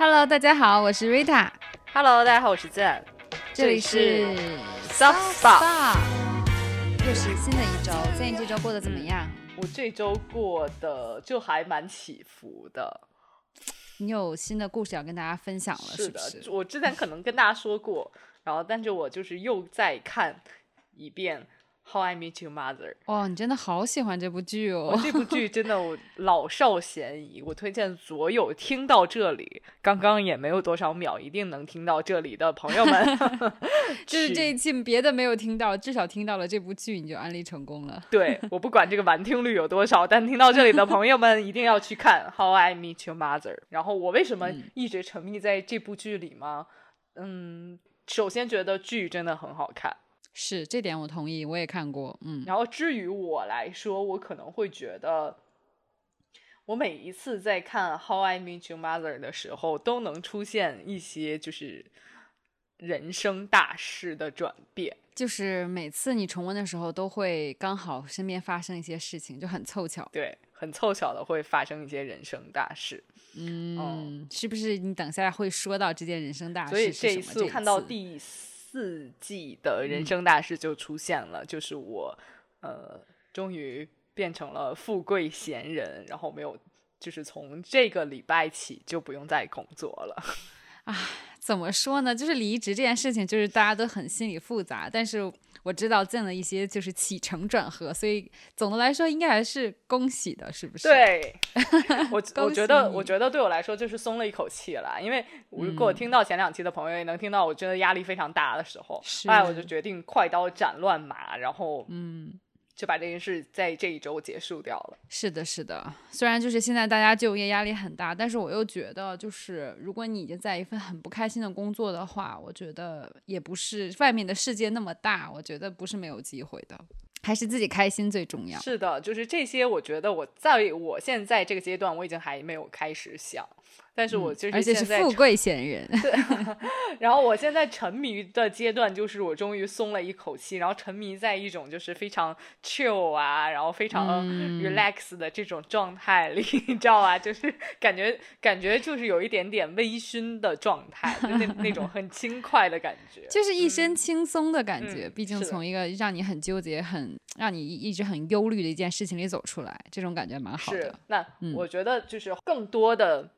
Hello，大家好，我是 Rita。Hello，大家好，我是 Zen，这里是 Soft Spot。又是新的一周，Zen 这周过得怎么样？我这周过得就还蛮起伏的。你有新的故事要跟大家分享了，是的，不是？我之前可能跟大家说过，然后但是我就是又再看一遍《How I Met Your Mother》。哇，你真的好喜欢这部剧哦！我这部剧真的我 老少咸宜，我推荐所有听到这里，刚刚也没有多少秒，一定能听到这里的朋友们 就是这一期别的没有听到，至少听到了这部剧，你就安利成功了。对，我不管这个完听率有多少，但听到这里的朋友们一定要去看《How I Met Your Mother》。然后我为什么嗯一直沉迷在这部剧里吗？嗯，首先觉得剧真的很好看，是这点我同意，我也看过。嗯，然后至于我来说，我可能会觉得。我每一次在看《How I Met Your Mother》的时候，都能出现一些就是人生大事的转变。就是每次你重温的时候，都会刚好身边发生一些事情，就很凑巧。对，很凑巧的会发生一些人生大事。嗯，是不是你等下会说到这件人生大事所以这一？次看到次第四季的嗯人生大事就出现了，就是我呃终于变成了富贵闲人，然后没有就是从这个礼拜起就不用再工作了。怎么说呢？就是离职这件事情，就是大家都很心里复杂，但是我知道见了一些就是起承转合，所以总的来说应该还是恭喜的，是不是？，对 我恭我觉得我觉得对我来说就是松了一口气了，因为如嗯果听到前两期的朋友也能听到我真的压力非常大的时候，哎我就决定快刀斩乱麻，然后嗯，就把这件事在这一周结束掉了。是的，是的。虽然就是现在大家就业压力很大，但是我又觉得，就是如果你已经在一份很不开心的工作的话，我觉得也不是外面的世界那么大，我觉得不是没有机会的，还是自己开心最重要。是的，就是这些，我觉得我在我现在这个阶段，我已经还没有开始想，但是我就嗯而且是富贵闲人，对 然后我现在沉迷的阶段，就是我终于松了一口气，然后沉迷在一种就是非常 chill 啊，然后非常嗯 relax 的这种状态里，你知道吧？就是感觉感觉就是有一点点微醺的状态，就那那种很轻快的感觉。就是一身轻松的感觉。嗯毕竟从一个让你很纠结、很让你一直很忧虑的一件事情里走出来，这种感觉蛮好是的。，那嗯我觉得就是更多的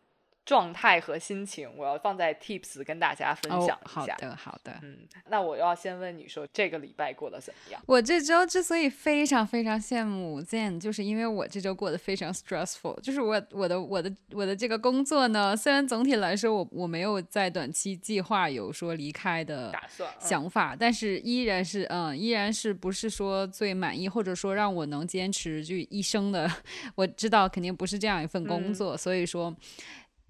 状态和心情，我要放在 Tips 跟大家分哦享，一下。好的，好的。嗯，那我要先问你说，这个礼拜过得怎么样？我这周之所以非常非常羡慕 Zen，就是因为我这周过得非常 stressful，就是我我的我的我的这个工作呢，虽然总体来说我我没有在短期计划有说离开的打算？嗯想法，但是依然是嗯，依然是不是说最满意，或者说让我能坚持就一生的，我知道肯定不是这样一份工嗯作，所以说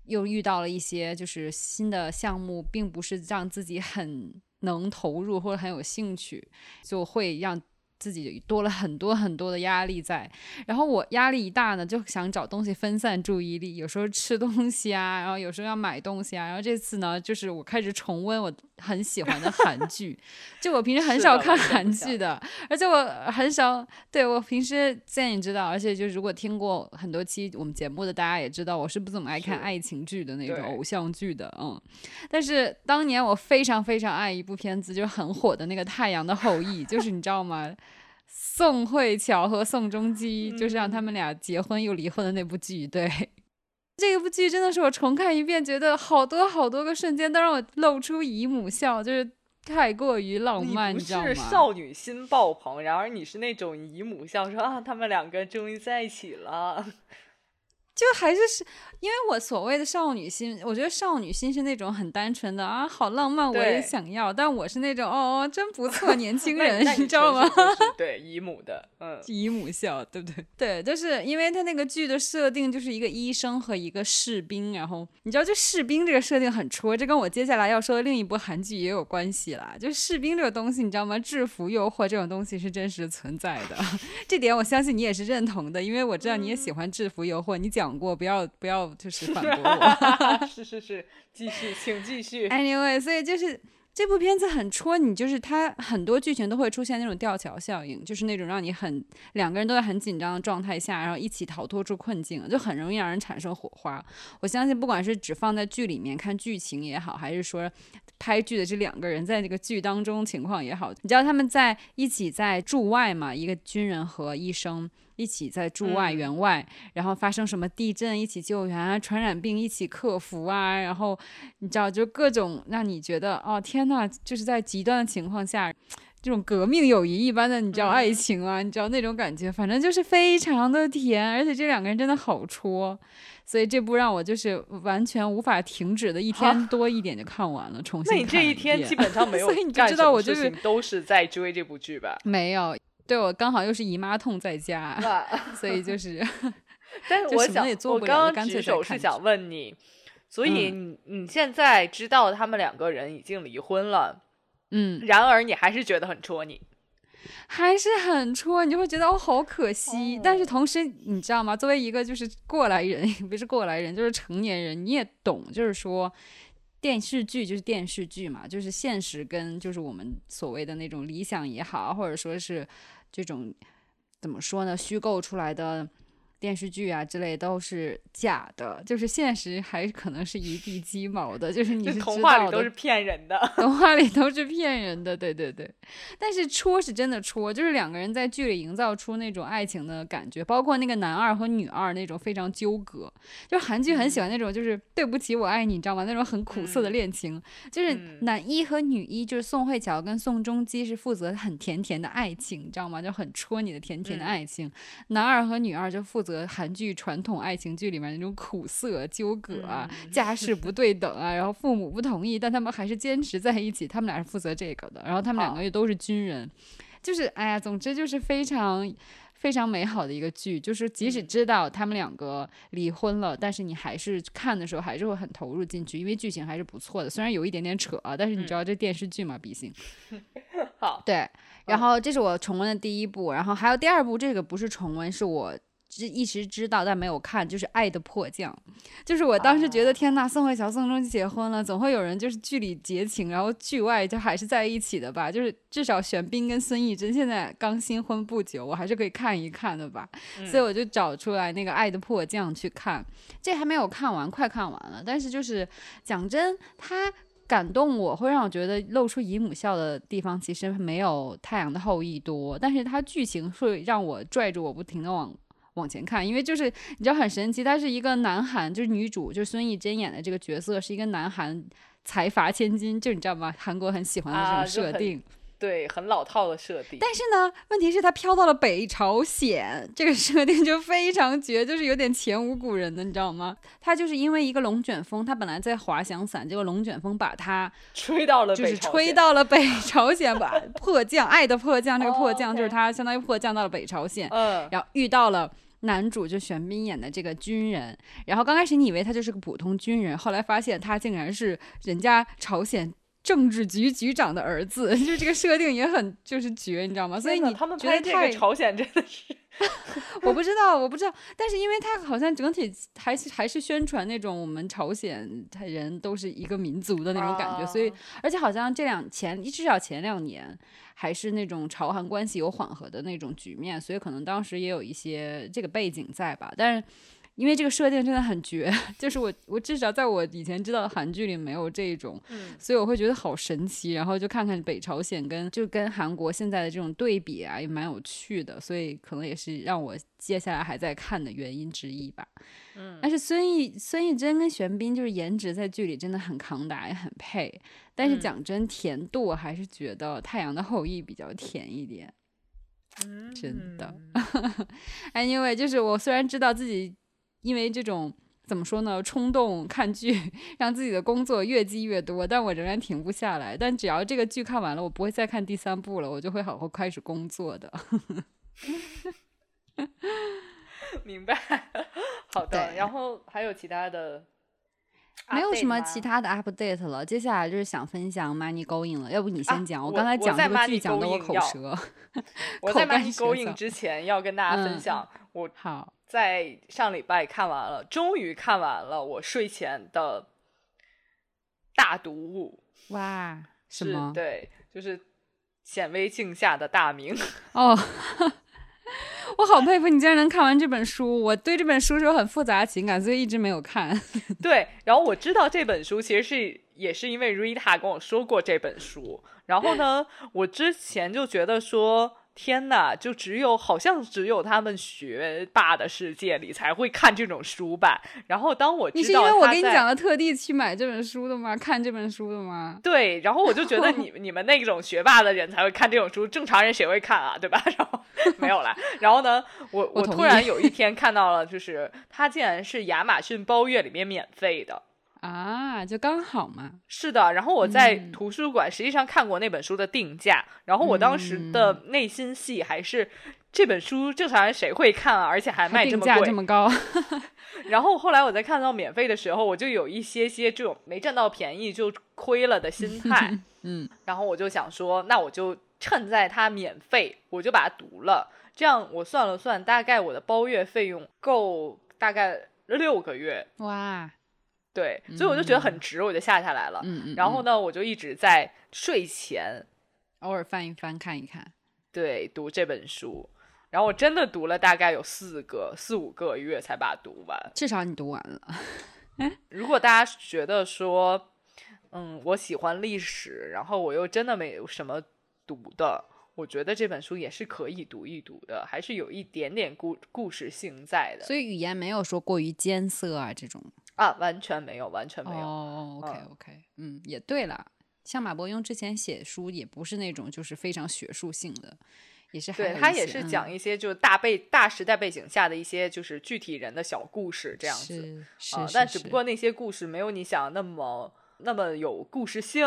又遇到了一些就是新的项目，并不是让自己很能投入或者很有兴趣，就会让。自己多了很多很多的压力在，然后我压力一大呢，就想找东西分散注意力，有时候吃东西啊，然后有时候要买东西啊，然后这次呢，就是我开始重温我很喜欢的韩剧，就我平时很少看韩剧的，而且我很少，对我平时现在你知道，而且就如果听过很多期我们节目的，大家也知道我是不怎么爱看爱情剧的那种偶像剧的，嗯，但是当年我非常非常爱一部片子，就是很火的那个《太阳的后裔》，就是你知道吗？宋慧乔和宋仲基，就是让他们俩结婚又离婚的那部剧，对。这部剧真的是我重看一遍，觉得好多好多个瞬间都让我露出姨母笑，就是太过于浪漫，你知道吗？是少女心爆棚，然而你是那种姨母笑，说啊，他们两个终于在一起了。就还是是因为我所谓的少女心，我觉得少女心是那种很单纯的啊，好浪漫，我也想要。但我是那种哦，真不错，年轻人，你知道吗？对 姨母的，嗯，姨母笑，对不对？对，就是因为他那个剧的设定就是一个医生和一个士兵，然后你知道，就士兵这个设定很戳，这跟我接下来要说的另一部韩剧也有关系啦。就士兵这个东西，你知道吗？制服诱惑这种东西是真实存在的，这点我相信你也是认同的，因为我知道你也喜欢制服诱惑，你讲过，不要不要就是反驳我。是是是，继续，请继续。Anyway，所以就是这部片子很戳你，就是它很多剧情都会出现那种吊桥效应，就是那种让你很两个人都在很紧张的状态下，然后一起逃脱出困境，就很容易让人产生火花。我相信，不管是只放在剧里面看剧情也好，还是说拍剧的这两个人在这个剧当中情况也好，你知道他们在一起在驻外嘛？一个军人和医生。一起在驻外援外，然后发生什么地震，一起救援啊，传染病一起克服啊，然后你知道，就各种让你觉得哦天呐，就是在极端的情况下，这种革命友谊一般的，你知道爱情啊，你知道那种感觉，反正就是非常的甜，而且这两个人真的好戳，所以这部让我就是完全无法停止的，一天多一点就看完了，重新。那你这一天基本上没 有，所以你就知道我就是都是在追这部剧吧？没有。对我刚好又是姨妈痛在家，所以就 是，但是我想，我刚刚举手是想问你，所以你你现在知道他们两个人已经离婚了，嗯，然而你还是觉得很戳你，还是很戳，你就会觉得哦好可惜，但是同时你知道吗？作为一个就是过来人，不是过来人，就是成年人，你也懂，就是说。电视剧就是电视剧嘛，就是现实跟就是我们所谓的那种理想也好，或者说是这种怎么说呢，虚构出来的。电视剧啊之类都是假的，就是现实还可能是一地鸡毛的，就是你是童话里都是骗人的，童话里都是骗人的，对对对。但是戳是真的戳，就是两个人在剧里营造出那种爱情的感觉，包括那个男二和女二那种非常纠葛，就韩剧很喜欢那种就是对不起我爱你，你知道吗？那种很苦涩的恋情，就是男一和女一，就是宋慧乔跟宋仲基是负责很甜甜的爱情，你知道吗？就很戳你的甜甜的爱情，男二和女二就负责。韩剧传统爱情剧里面那种苦涩纠葛啊，家世不对等啊，然后父母不同意，但他们还是坚持在一起。他们俩是负责这个的，然后他们两个又都是军人，就是哎呀，总之就是非常非常美好的一个剧。就是即使知道他们两个离婚了，但是你还是看的时候还是会很投入进去，因为剧情还是不错的。虽然有一点点扯，但是你知道这电视剧嘛，毕竟 好对。然后这是我重温的第一部，然后还有第二部，这个不是重温，是我。只一直知道但没有看，就是《爱的迫降》，就是我当时觉得天呐，宋慧乔、宋仲基结婚了，总会有人就是剧里结情，然后剧外就还是在一起的吧？就是至少玄彬跟孙艺珍现在刚新婚不久，我还是可以看一看的吧。所以我就找出来那个《爱的迫降》去看，这还没有看完，快看完了。但是就是讲真，他感动我会让我觉得露出姨母笑的地方其实没有《太阳的后裔》多，但是它剧情会让我拽着我不停的往。往前看，因为就是你知道很神奇，她是一个男韩，就是女主就是孙艺珍演的这个角色是一个男韩财阀千金，就你知道吗？韩国很喜欢的这种设定。对，很老套的设定。但是呢，问题是他飘到了北朝鲜，这个设定就非常绝，就是有点前无古人的，你知道吗？他就是因为一个龙卷风，他本来在滑翔伞，结果龙卷风把他吹到了，就是吹到了北朝鲜，把 迫降，爱的迫降，这个迫降就是他相当于迫降到了北朝鲜，嗯，然后遇到了男主就玄彬演的这个军人，然后刚开始你以为他就是个普通军人，后来发现他竟然是人家朝鲜。政治局局长的儿子，就这个设定也很就是绝，你知道吗？所以你他们拍这个朝鲜真的是，我不知道，我不知道。但是因为他好像整体还是还是宣传那种我们朝鲜人都是一个民族的那种感觉，所以而且好像这两前至少前两年还是那种朝韩关系有缓和的那种局面，所以可能当时也有一些这个背景在吧，但是。因为这个设定真的很绝，就是我我至少在我以前知道的韩剧里没有这种，所以我会觉得好神奇。然后就看看北朝鲜跟就跟韩国现在的这种对比啊，也蛮有趣的，所以可能也是让我接下来还在看的原因之一吧。嗯，但是孙艺孙艺珍跟玄彬就是颜值在剧里真的很扛打，也很配。但是讲真，甜度我还是觉得《太阳的后裔》比较甜一点。嗯，真的。Anyway，就是我虽然知道自己。因为这种怎么说呢，冲动看剧 让自己的工作越积越多，但我仍然停不下来。但只要这个剧看完了，我不会再看第三部了，我就会好好开始工作的。明白，好的。然后还有其他的？没有什么其他的 update 了。接下来就是想分享 Money Going 了，要不你先讲？我刚才讲这个剧讲的我口舌。我 在 Money Going 之前要跟大家分享，我好。在上礼拜看完了，终于看完了我睡前的大读物。哇，是是吗？对，就是显微镜下的大明。哦，我好佩服你竟然能看完这本书。我对这本书是有很复杂的情感，所以一直没有看。对，然后我知道这本书其实是也是因为 Rita 跟我说过这本书，然后呢，我之前就觉得说。天呐，就只有好像只有他们学霸的世界里才会看这种书吧。然后当我你是因为我跟你讲了特地去买这本书的吗？看这本书的吗？对，然后我就觉得你 你们那种学霸的人才会看这种书，正常人谁会看啊？对吧？然后 没有了。然后呢，我我突然有一天看到了，就是它竟然是亚马逊包月里面免费的。啊，就刚好嘛。是的，然后我在图书馆实际上看过那本书的定价，然后我当时的内心戏还是这本书正常人谁会看啊，而且还卖这么贵，这么高。然后后来我在看到免费的时候，我就有一些些这种没占到便宜就亏了的心 态。嗯，然后我就想说，那我就趁在它免费，我就把它读了。这样我算了算，大概我的包月费用够大概六个月。哇！对，所以我就觉得很值，我就下下来了。嗯嗯。然后呢，我就一直在睡前偶尔翻一翻看一看，对，读这本书。然后我真的读了大概有四个、四五个月才把它读完。至少你读完了。如果大家觉得说，嗯，我喜欢历史，然后我又真的没有什么读的，我觉得这本书也是可以读一读的，还是有一点点故故事性在的。所以语言没有说过于艰涩啊，这种。啊，完全没有，完全没有。哦，OK，OK，嗯，也对了。像马伯庸之前写书也不是那种就是非常学术性的，也是对他也是讲一些就是大背大时代背景下的一些就是具体人的小故事这样子啊。但只不过那些故事没有你想那么那么有故事性，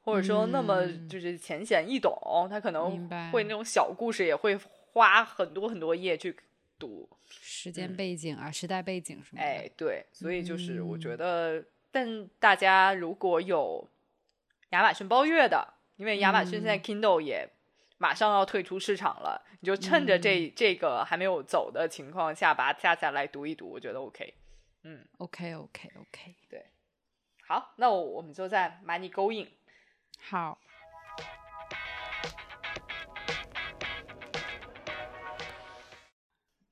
或者说那么就是浅显易懂。他可能会那种小故事也会花很多很多页去。读时间背景啊，时代背景什么？哎，对，所以就是我觉得，但大家如果有亚马逊包月的，因为亚马逊现在 Kindle 也马上要退出市场了，你就趁着这这个还没有走的情况下，把它下下来读一读，我觉得 OK。嗯，OK，OK，OK，对，好，那我我们就在 Money Going。好。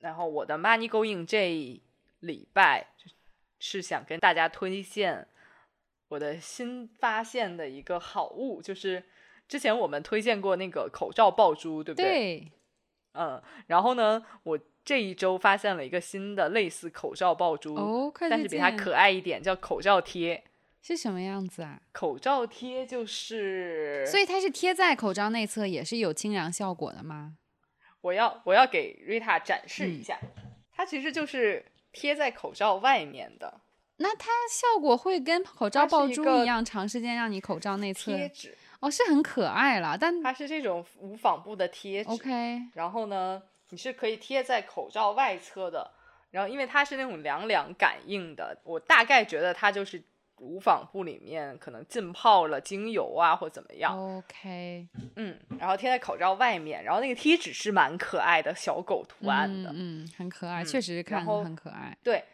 然后我的 Money Going 这礼拜是想跟大家推荐我的新发现的一个好物，就是之前我们推荐过那个口罩爆珠，对不对？对。嗯，然后呢，我这一周发现了一个新的类似口罩爆珠，哦，但是比它可爱一点，叫口罩贴。是什么样子啊？口罩贴就是，所以它是贴在口罩内侧，也是有清凉效果的吗？我要我要给瑞塔展示一下，它其实就是贴在口罩外面的。那它效果会跟口罩爆珠一样，长时间让你口罩内侧贴纸哦，是很可爱了。但它是这种无纺布的贴纸。OK，然后呢，你是可以贴在口罩外侧的。然后因为它是那种凉凉感应的，我大概觉得它就是。无纺布里面可能浸泡了精油啊，或怎么样？OK，嗯，然后贴在口罩外面，然后那个贴纸是蛮可爱的小狗图案的，嗯，很可爱，确实看很可爱。对，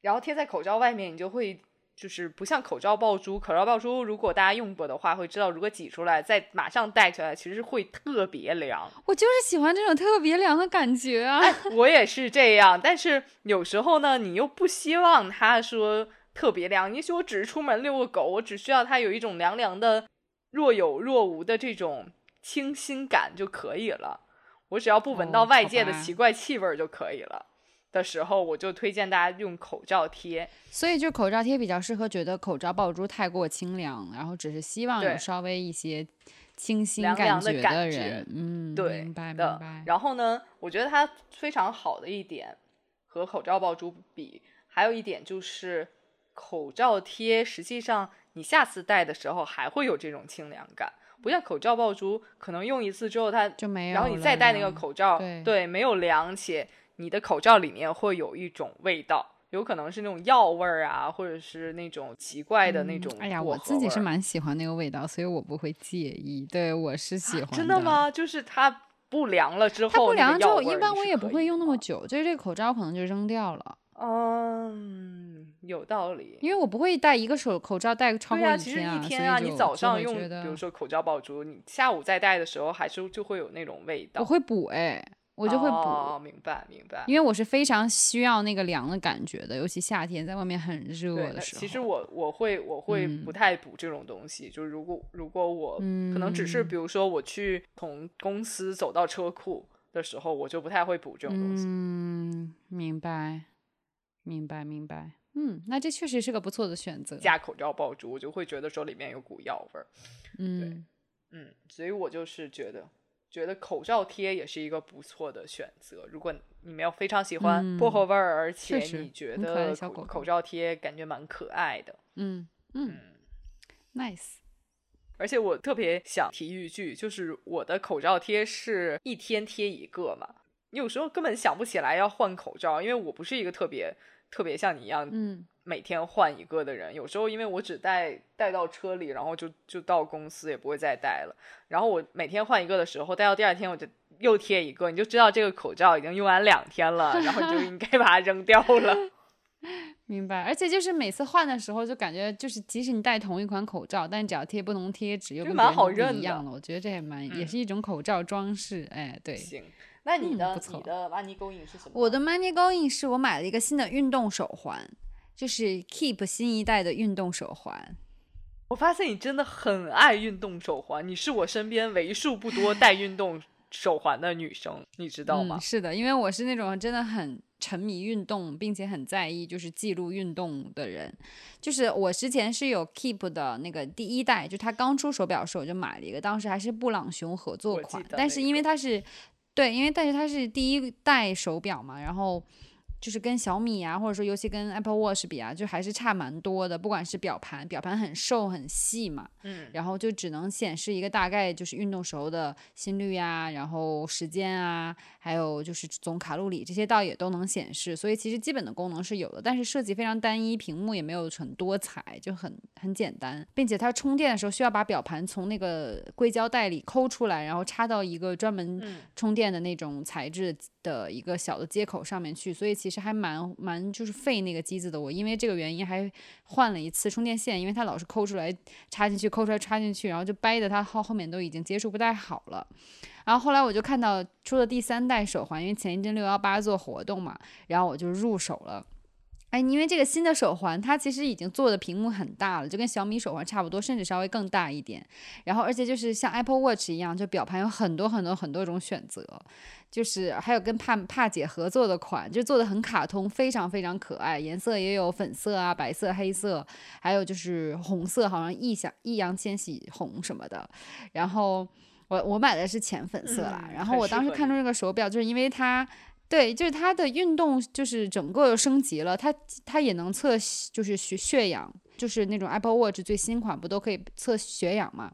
然后贴在口罩外面，你就会就是不像口罩爆珠，口罩爆珠如果大家用过的话，会知道如果挤出来再马上戴起来，其实会特别凉。我就是喜欢这种特别凉的感觉啊！我也是这样，但是有时候呢，你又不希望它说。特别凉，也许我只是出门遛个狗，我只需要它有一种凉凉的、若有若无的这种清新感就可以了。我只要不闻到外界的奇怪气味就可以了。的时候，我就推荐大家用口罩贴。所以，就口罩贴比较适合觉得口罩爆珠太过清凉，然后只是希望有稍微一些清新感觉的人。嗯，对，明白明白。然后呢，我觉得它非常好的一点和口罩爆珠比，还有一点就是。口罩贴实际上，你下次戴的时候还会有这种清凉感，不像口罩爆珠，可能用一次之后它就没有，然后你再戴那个口罩，对，没有凉，且你的口罩里面会有一种味道，有可能是那种药味儿啊，或者是那种奇怪的那种。哎呀，我自己是蛮喜欢那个味道，所以我不会介意。对我是喜欢。真的吗？就是它不凉了之后，它不凉之后，一般我也不会用那么久，就是这个口罩可能就扔掉了。嗯。有道理。因为我不会戴一个手口罩戴超过对啊，其实一天啊，你早上用，比如说口罩爆珠，你下午再戴的时候，还是就会有那种味道。我会补哎，我就会补。哦，明白明白。因为我是非常需要那个凉的感觉的，尤其夏天在外面很热，的时候。其实我我会我会嗯不太补这种东西，就是如果如果我可能只是嗯比如说我去从公司走到车库的时候，我就不太会补这种东西。嗯，明白，明白，明白。嗯，那这确实是个不错的选择。加口罩爆珠，我就会觉得说里面有股药味儿。嗯，嗯，所以我就是觉得，觉得口罩贴也是一个不错的选择。如果你没有非常喜欢薄荷味儿，而且你觉得口罩贴感觉蛮可爱的，嗯嗯，nice。而且我特别想提一句，就是我的口罩贴是一天贴一个嘛，你有时候根本想不起来要换口罩，因为我不是一个特别特别像你一样嗯每天换一个的人。有时候因为我只带带到车里，然后就就到公司也不会再带了。然后我每天换一个的时候，带到第二天我就又贴一个，你就知道这个口罩已经用完两天了，然后你就应该把它扔掉了。明白，而且就是每次换的时候，就感觉就是即使你戴同一款口罩，但只要贴不同贴纸，又蛮跟别人不好认的一样了。我觉得这也蛮，也嗯是一种口罩装饰。哎，对，行，那你的、嗯你的 money going 是什么？我的 Money Going 是我买了一个新的运动手环，就是 Keep 新一代的运动手环。我发现你真的很爱运动手环，你是我身边为数不多戴运动手环的女生，你知道吗嗯？？是的，因为我是那种真的很沉迷运动，并且很在意就是记录运动的人。就是我之前是有 Keep 的那个第一代，就它刚出手表的时候我就买了一个，当时还是布朗熊合作款，但是因为它是对，因为但是它是第一代手表嘛，然后。就是跟小米啊，或者说尤其跟 Apple Watch 比啊，就还是差蛮多的。不管是表盘，表盘很瘦很细嘛，嗯，然后就只能显示一个大概就是运动时候的心率呀，然后时间啊，还有就是总卡路里这些倒也都能显示，所以其实基本的功能是有的，但是设计非常单一，屏幕也没有很多彩，就很很简单，并且它充电的时候需要把表盘从那个硅胶带里抠出来，然后插到一个专门嗯。充电的那种材质的一个小的接口上面去，所以其实还蛮蛮就是费那个机子的。我因为这个原因还换了一次充电线，因为它老是抠出来插进去，抠出来插进去，然后就掰的它后后面都已经接触不太好了。然后后来我就看到出了第三代手环，因为前一阵六幺八做活动嘛，然后我就入手了。哎，因为这个新的手环，它其实已经做的屏幕很大了，就跟小米手环差不多，甚至稍微更大一点。然后，而且就是像 Apple Watch 一样，就表盘有很多很多很多种选择，就是还有跟帕帕姐合作的款，就做的很卡通，非常非常可爱，颜色也有粉色啊、白色、黑色，还有就是红色，好像易想易烊千玺红什么的。然后我我买的是浅粉色啦，嗯然后我当时看中这个手表，就是因为它。对，就是它的运动，就是整个升级了。它它也能测，就是血血氧，就是那种 Apple Watch 最新款不都可以测血氧吗？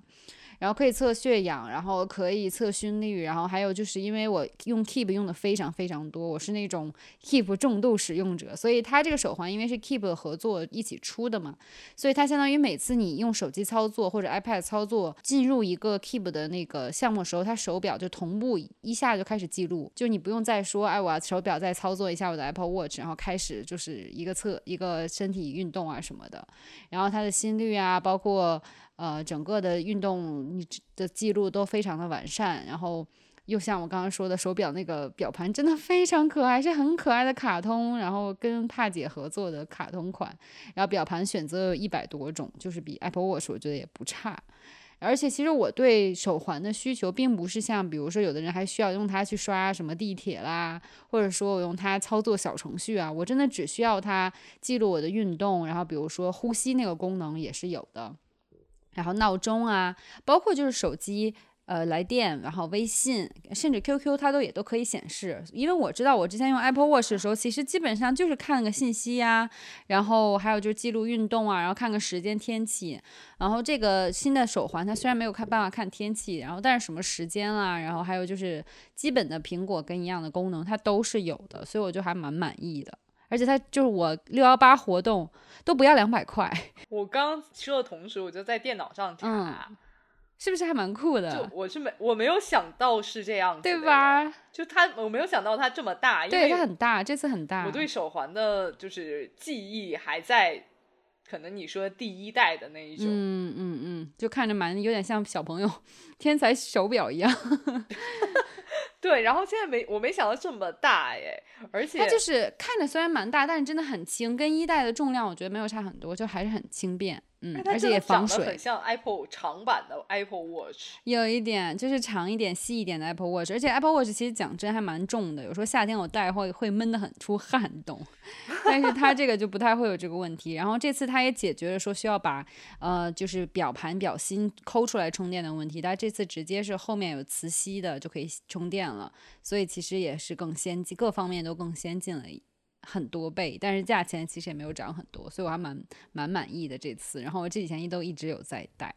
然后可以测血氧，然后可以测心率，然后还有就是因为我用 Keep 用的非常非常多，我是那种 Keep 重度使用者，所以它这个手环因为是 Keep 合作一起出的嘛，所以它相当于每次你用手机操作或者 iPad 操作进入一个 Keep 的那个项目的时候，它手表就同步一下就开始记录，就你不用再说，哎，我要手表再操作一下我的 Apple Watch，然后开始就是一个测一个身体运动啊什么的，然后它的心率啊，包括呃整个的运动你的记录都非常的完善，然后。又像我刚刚说的，手表那个表盘真的非常可爱，是很可爱的卡通，然后跟帕姐合作的卡通款，然后表盘选择有一百多种，就是比 Apple Watch 我觉得也不差。而且其实我对手环的需求并不是像，比如说有的人还需要用它去刷什么地铁啦，或者说我用它操作小程序啊，我真的只需要它记录我的运动，然后比如说呼吸那个功能也是有的，然后闹钟啊，包括就是手机。呃，来电，然后微信，甚至 QQ，它都也都可以显示。因为我知道，我之前用 Apple Watch 的时候，其实基本上就是看个信息呀、然后还有就是记录运动啊，然后看个时间、天气。然后这个新的手环，它虽然没有看办法看天气，然后但是什么时间啦，然后还有就是基本的苹果跟一样的功能，它都是有的，所以我就还蛮满意的。而且它就是我六幺八活动都不要两百块，我刚说的同时，我就在电脑上查，嗯是不是还蛮酷的就？我是没我没有想到是这样子对？吧？就它我没有想到它这么大，因对，为它很大，这次很大。我对手环的就是记忆还在，可能你说第一代的那一种。嗯嗯嗯，就看着蛮有点像小朋友 天才手表一样。对，然后现在没我没想到这么大耶，而且它就是看着虽然蛮大，但是真的很轻，跟一代的重量我觉得没有差很多，就还是很轻便。嗯，而且也防真的长得很水。像 Apple 长版的 Apple Watch。有一点就是长一点、细一点的 Apple Watch，而且 Apple Watch 其实讲真还蛮重的，有时候夏天我戴会会闷得很出汗懂，但是它这个就不太会有这个问题。然后这次它也解决了说需要把呃就是表盘表芯抠出来充电的问题，它这次直接是后面有磁吸的就可以充电了，所以其实也是更先进，各方面都更先进了很多倍，但是价钱其实也没有涨很多，所以我还蛮蛮满意的这次。然后我这几天都一直有在戴。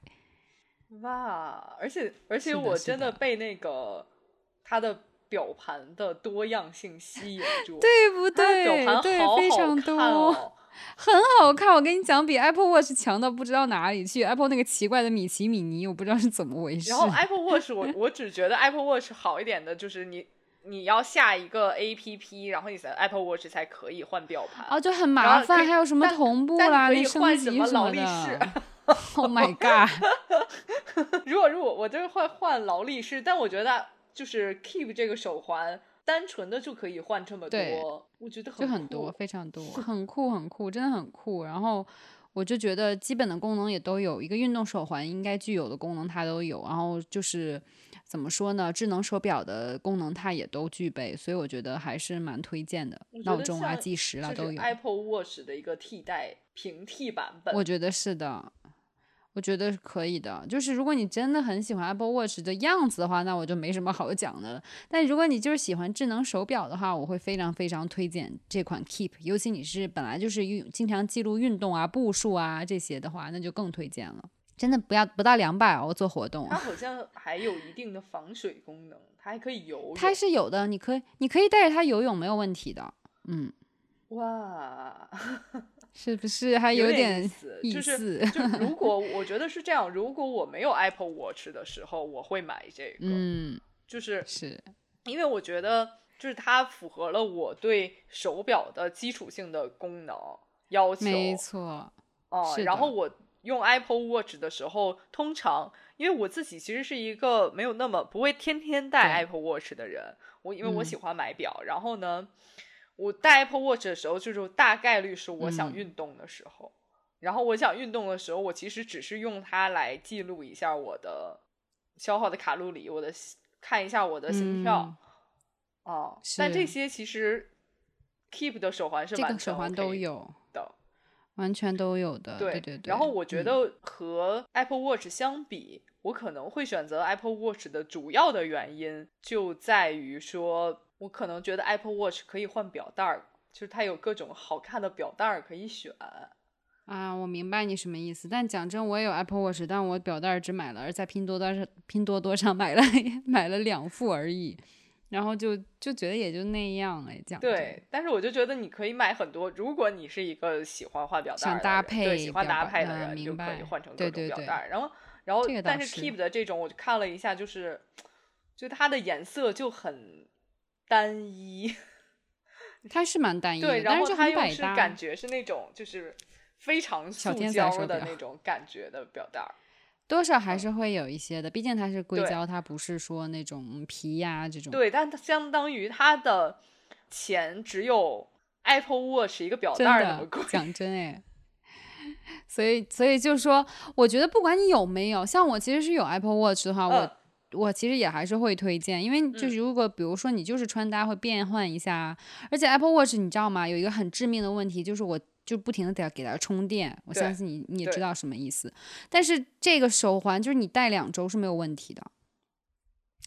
哇！而且而且我真的被那个它的表盘的多样性吸引住，对不对？对，盘好好非常看多。哦。很好看，我跟你讲，比 Apple Watch 强到不知道哪里去。Apple 那个奇怪的米奇米妮，我不知道是怎么回事。然后 Apple Watch 我我只觉得 Apple Watch 好一点的就是你你要下一个 A P P，然后你才 Apple Watch 才可以换表盘。哦，就很麻烦，还有什么同步啦、可以那升级换什么劳力士的。oh my god！如果如果我就是会换劳力士，但我觉得就是 Keep 这个手环，单纯的就可以换这么多，我觉得就很多，非常多，很酷，很酷，真的很酷。然后我就觉得基本的功能也都有，一个运动手环应该具有的功能它都有。然后就是怎么说呢，智能手表的功能它也都具备，所以我觉得还是蛮推荐的闹钟啊、计时啊都有。Apple Watch 的一个替代平替版本。我觉得是的，我觉得是可以的。就是如果你真的很喜欢 Apple Watch 的样子的话，那我就没什么好讲的了。但如果你就是喜欢智能手表的话，我会非常非常推荐这款 Keep。尤其你是本来就是运经常记录运动啊、步数啊这些的话，那就更推荐了。真的不要不到两百哦，做活动它。好像还有一定的防水功能，它还可以游泳。它是有的，你可以你可以带着它游泳没有问题的。嗯，哇，是不是还有点意思，意就是思？就如果 我觉得是这样，如果我没有 Apple Watch 的时候，我会买这个，嗯，就是是因为我觉得就是它符合了我对手表的基础性的功能要求。没错。哦、然后我用 Apple Watch 的时候，通常因为我自己其实是一个没有那么不会天天戴 Apple Watch 的人，我因为我嗯。喜欢买表，然后呢，我戴 Apple Watch 的时候，就是大概率是我想嗯。运动的时候，然后我想运动的时候，我其实只是用它来记录一下我的消耗的卡路里，我的看一下我的心跳，哦、但这些其实 Keep 的手环是这完全个手环都。有，的。完全都有的。对对对对。然后我觉嗯得和 Apple Watch 相比，我可能会选择 Apple Watch 的主要的原因就在于说，我可能觉得 Apple Watch 可以换表带儿，就是它有各种好看的表带儿可以选。啊，我明白你什么意思。但讲真，我也有 Apple Watch，但我表带儿只买了，而在拼多多上拼多多上买了 买了两副而已。然后就就觉得也就那样哎，这样对，但是我就觉得你可以买很多，如果你是一个喜欢画表带想搭配对喜欢搭配的人，就可以换成各种对对对表带儿。然后，然后这个但是是 Keep 的这种，我就看了一下，就是就它的颜色就很单一。它是蛮单一的，对，然但是它又。是感觉是那种就是非常塑胶的那种感觉的表带儿。多少还是会有一些的，毕竟它是硅胶，它不是说那种皮呀、这种。对，但它相当于它的钱只有 Apple Watch 一个表带儿那么的贵。讲真哎，所以所以就说，我觉得不管你有没有，像我其实是有 Apple Watch 的话，我嗯我其实也还是会推荐，因为就是如果比如说你就是穿搭会变换一下，而且 Apple Watch 你知道吗？有一个很致命的问题，就是我就不停的得给它充电，我相信你你也知道什么意思。但是这个手环就是你戴两周是没有问题的。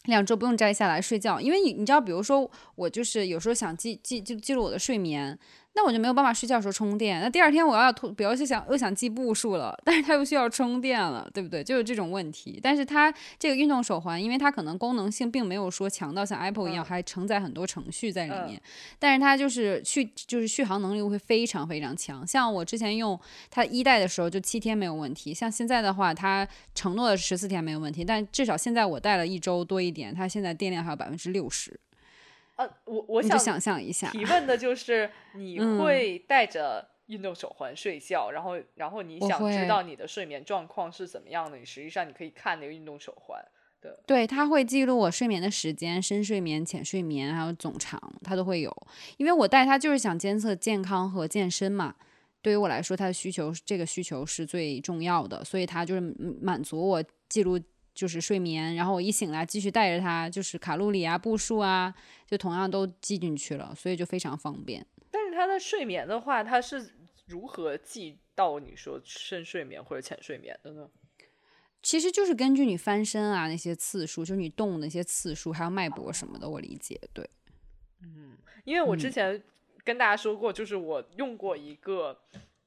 两周不用摘下来睡觉，因为你你知道，比如说我就是有时候想记记就记录我的睡眠，那我就没有办法睡觉的时候充电。那第二天我要突，比如是想又想记步数了，但是它又需要充电了，对不对？就有这种问题。但是它这个运动手环，因为它可能功能性并没有说强到像 Apple 一样，还承载很多程序在里面。但是它就是续，就是续航能力会非常非常强。像我之前用它一代的时候，就七天没有问题。像现在的话，它承诺的十四天没有问题，但至少现在我带了一周多一点，它现在电量还有百分之六十。呃，我我想想象一下，提问的就是 你会带着运动手环睡觉，然后然后你想知道你的睡眠状况是怎么样的，你实际上你可以看那个运动手环的，对，它会记录我睡眠的时间，深睡眠、浅睡眠还有总长，它都会有。因为我带它就是想监测健康和健身嘛，对于我来说，它的需求这个需求是最重要的，所以它就是满足我记录。就是睡眠，然后我一醒来继续带着它，就是卡路里啊、步数啊，就同样都记进去了，所以就非常方便。但是它的睡眠的话，它是如何记到你说深睡眠或者浅睡眠的呢？其实就是根据你翻身啊那些次数，就是你动那些次数，还有脉搏什么的，我理解。对，嗯，因为我之前跟大家说过，就是我用过一个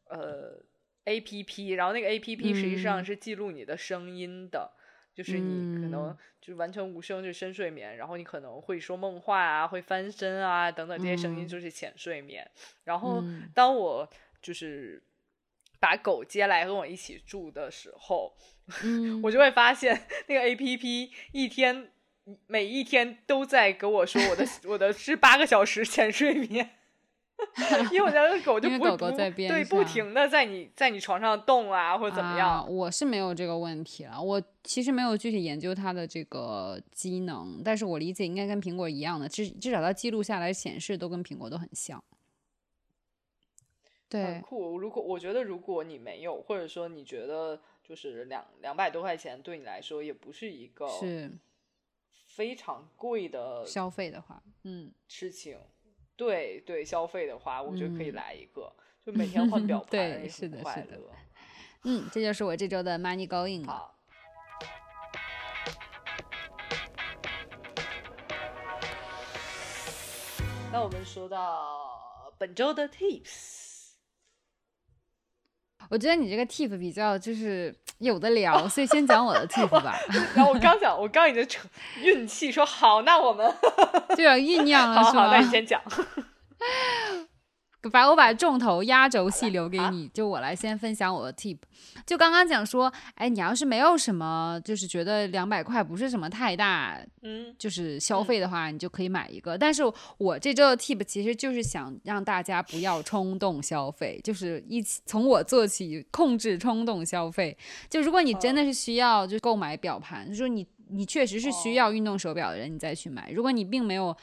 呃 A P P，然后那个 A P P 实际上是记录你的声音的。就是你可能就完全无声，就深睡眠，然后你可能会说梦话啊，会翻身啊等等这些声音就是浅睡眠。然后当我就是把狗接来跟我一起住的时候，我就会发现那个 A P P 一天每一天都在跟我说我的 我的是八个小时浅睡眠。因为我家的狗就不狗狗在对不停的在你在你床上动啊，或者怎么样。我是没有这个问题了，我其实没有具体研究它的这个机能，但是我理解应该跟苹果一样的，至至少它记录下来显示都跟苹果都很像。对，很酷。如果我觉得如果你没有，或者说你觉得就是两两百多块钱对你来说也不是一个是非常贵的消费的话，嗯，事情。对对，消费的话，我觉得可以来一个，就每天换表盘，对，是的，是的。嗯，这就是我这周的 money going 了。那我们说到本周的 tips，我觉得你这个 tip 比较就是有的聊，所以先讲我的 tip 吧。然后我刚讲，我刚已经运气说好，那我们就要酝酿了，好好？那你先讲。把我把重头压轴戏留给你，就我来先分享我的 tip。就刚刚讲说，哎，你要是没有什么，就是觉得两百块不是什么太大，嗯，就是消费的话，你就可以买一个。但是我这周的 tip 其实就是想让大家不要冲动消费，就是一起从我做起，控制冲动消费。就如果你真的是需要就购买表盘，就说你你确实是需要运动手表的人，你再去买。如果你并没有。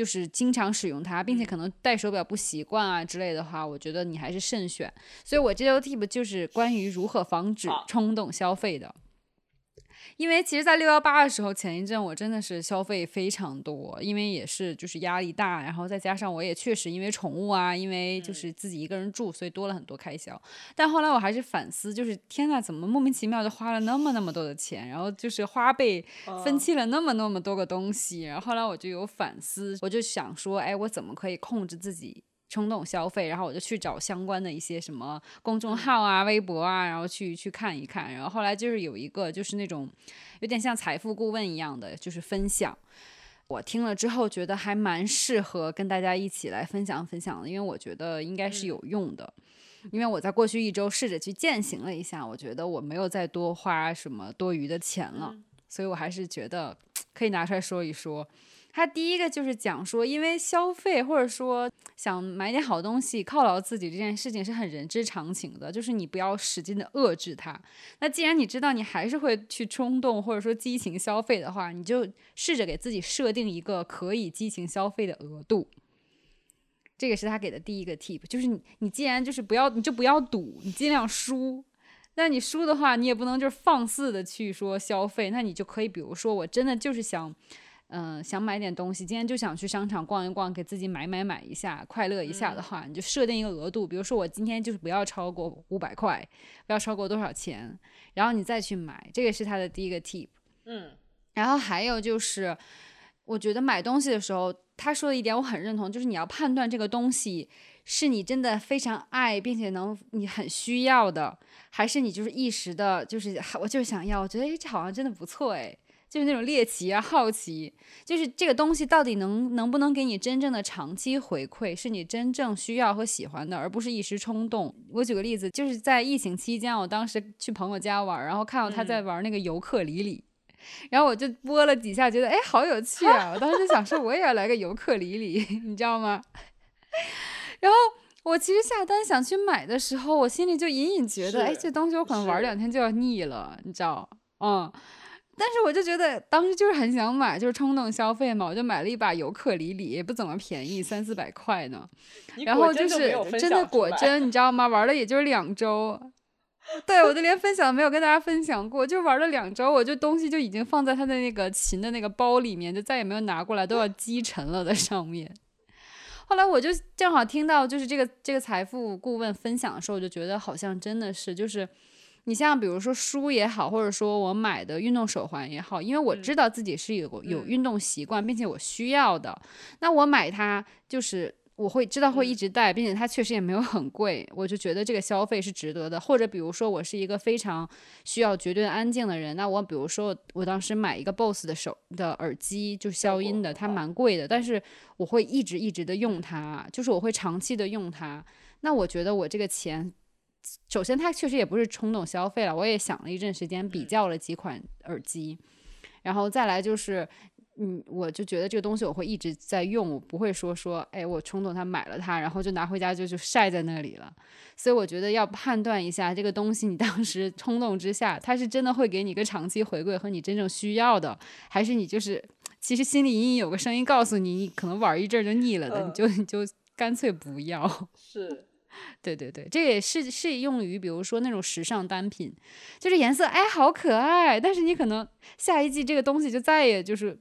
就是经常使用它，并且可能戴手表不习惯啊之类的话，我觉得你还是慎选。所以我这周 tip 就是关于如何防止冲动消费的。因为其实，在六幺八的时候，前一阵我真的是消费非常多，因为也是就是压力大，然后再加上我也确实因为宠物啊，因为就是自己一个人住，所以多了很多开销。但后来我还是反思，就是天呐，怎么莫名其妙就花了那么那么多的钱，然后就是花呗分期了那么那么多个东西。然后后来我就有反思，我就想说，哎，我怎么可以控制自己？冲动消费，然后我就去找相关的一些什么公众号啊、微博啊，然后去去看一看。然后后来就是有一个，就是那种有点像财富顾问一样的，就是分享。我听了之后觉得还蛮适合跟大家一起来分享分享的，因为我觉得应该是有用的。因为我在过去一周试着去践行了一下，我觉得我没有再多花什么多余的钱了，所以我还是觉得可以拿出来说一说。他第一个就是讲说，因为消费或者说想买点好东西犒劳自己这件事情是很人之常情的，就是你不要使劲的遏制它。那既然你知道你还是会去冲动或者说激情消费的话，你就试着给自己设定一个可以激情消费的额度。这个是他给的第一个 tip，就是你你既然就是不要你就不要赌，你尽量输。那你输的话，你也不能就是放肆的去说消费，那你就可以比如说我真的就是想。嗯，想买点东西，今天就想去商场逛一逛，给自己买买买一下，快乐一下的话，你就设定一个额度，比如说我今天就是不要超过五百块，不要超过多少钱，然后你再去买，这个是他的第一个 tip。嗯，然后还有就是，我觉得买东西的时候，他说的一点我很认同，就是你要判断这个东西。是你真的非常爱，并且能你很需要的，还是你就是一时的，就是我就是想要，我觉得哎，这好像真的不错哎。就是那种猎奇啊、好奇，就是这个东西到底能能不能给你真正的长期回馈，是你真正需要和喜欢的，而不是一时冲动。我举个例子，就是在疫情期间，我当时去朋友家玩，然后看到他在玩那个尤克里里，然后我就拨了几下，觉得哎，好有趣啊！我当时就想说，我也要来个尤克里里，你知道吗？然后我其实下单想去买的时候，我心里就隐隐觉得，哎，这东西我可能玩两天就要腻了，你知道？嗯。但是我就觉得当时就是很想买，就是冲动消费嘛，我就买了一把尤克里里，也不怎么便宜，三四百块呢。然后就是真的果真，你知道吗？玩了也就是两周，对我就连分享都没有跟大家分享过，就玩了两周，我就东西就已经放在他的那个琴的那个包里面，就再也没有拿过来，都要积尘了在上面。后来我就正好听到就是这个这个财富顾问分享的时候，我就觉得好像真的是就是。你像比如说书也好，或者说我买的运动手环也好，因为我知道自己是有有运动习惯，并且我需要的，那我买它就是我会知道会一直戴，并且它确实也没有很贵，我就觉得这个消费是值得的。或者比如说我是一个非常需要绝对安静的人，那我比如说我当时买一个 BOSS 的手的耳机，就消音的，它蛮贵的，但是我会一直一直的用它，就是我会长期的用它。那我觉得我这个钱。首先，它确实也不是冲动消费了。我也想了一阵时间，比较了几款耳机，然后再来就是，嗯，我就觉得这个东西我会一直在用，我不会说说，哎，我冲动它买了它，然后就拿回家就就晒在那里了。所以我觉得要判断一下这个东西，你当时冲动之下，它是真的会给你一个长期回馈和你真正需要的，还是你就是其实心里隐隐有个声音告诉你，你可能玩一阵就腻了的，你就你就干脆不要。是。对对对，这也是适用于比如说那种时尚单品，就是颜色哎好可爱，但是你可能下一季这个东西就再也就是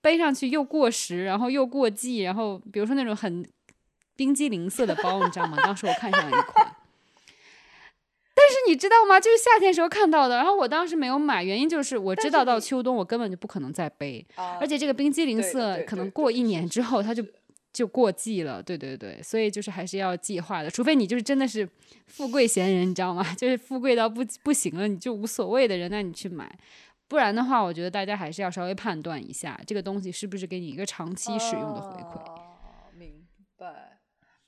背上去又过时，然后又过季，然后比如说那种很冰激凌色的包，你知道吗？当时我看上了一款，但是你知道吗？就是夏天时候看到的，然后我当时没有买，原因就是我知道到秋冬我根本就不可能再背，而且这个冰激凌色可能过一年之后它就。就过季了，对对对，所以就是还是要计划的，除非你就是真的是富贵闲人，你知道吗？就是富贵到不不行了，你就无所谓的人，那你去买，不然的话，我觉得大家还是要稍微判断一下这个东西是不是给你一个长期使用的回馈。哦明白，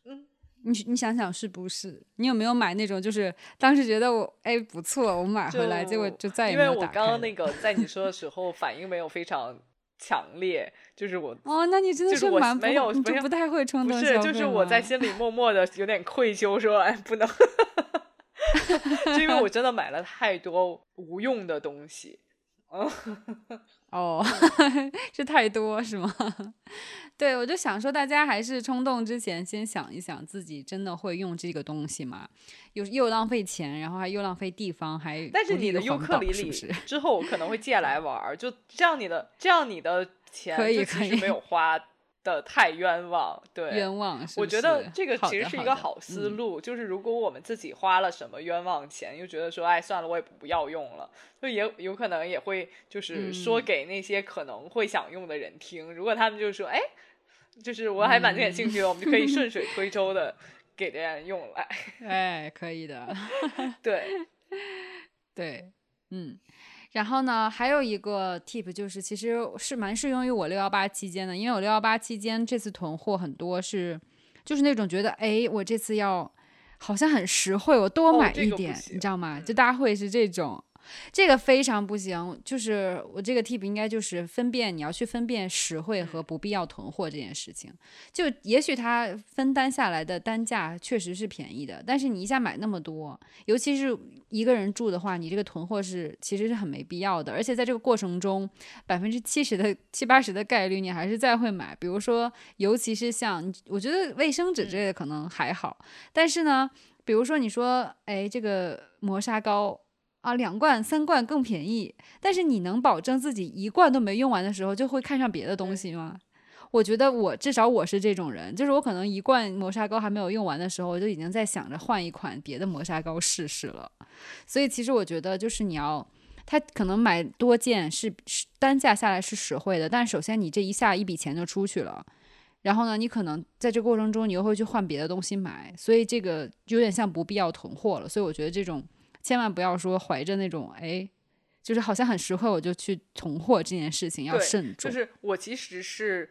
嗯，你你想想是不是？你有没有买那种就是当时觉得我哎不错，我买回来结果就再也没有打开？因为我刚刚那个在你说的时候反应没有非常。强烈就是我哦，那你真的是蛮没有不太会冲动不是，就是我在心里默默的有点愧疚，说哎不能，就因为我真的买了太多无用的东西。哦，是太多是吗？对，我就想说，大家还是冲动之前先想一想，自己真的会用这个东西吗？又又浪费钱，然后还又浪费地方，还但是你的优克里里之后我可能会借来玩，就这样你的这样你的钱可以可以没有花。的太冤枉，对，冤枉。我觉得这个其实是一个好思路，就是如果我们自己花了什么冤枉钱，又觉得说，哎，算了，我也不要用了，就也有可能也会就是说给那些可能会想用的人听。如果他们就说，哎，就是我还蛮感兴趣的，我们就可以顺水 推舟的给别人用来。哎，可以的。对，对，嗯。然后呢，还有一个 tip 就是，其实是蛮适用于我六幺八期间的，因为我六幺八期间这次囤货很多是，就是那种觉得，哎，我这次要好像很实惠，我多买一点，你知道吗？就大家会是这种。这个非常不行，就是我这个 tip 应该就是分辨，你要去分辨实惠和不必要囤货这件事情。就也许它分担下来的单价确实是便宜的，但是你一下买那么多，尤其是一个人住的话，你这个囤货是其实是很没必要的。而且在这个过程中，百分之七十的七八十的概率你还是再会买。比如说，尤其是像我觉得卫生纸之类的可能还好，但是呢，比如说你说，哎，这个磨砂膏。啊，两罐三罐更便宜，但是你能保证自己一罐都没用完的时候就会看上别的东西吗？我觉得我至少我是这种人，就是我可能一罐磨砂膏还没有用完的时候，我就已经在想着换一款别的磨砂膏试试了。所以其实我觉得就是你要，他可能买多件是单价下来是实惠的，但首先你这一下一笔钱就出去了，然后呢，你可能在这过程中你又会去换别的东西买，所以这个有点像不必要囤货了。所以我觉得这种千万不要说怀着那种哎，就是好像很实惠我就去囤货这件事情要慎重。就是我其实是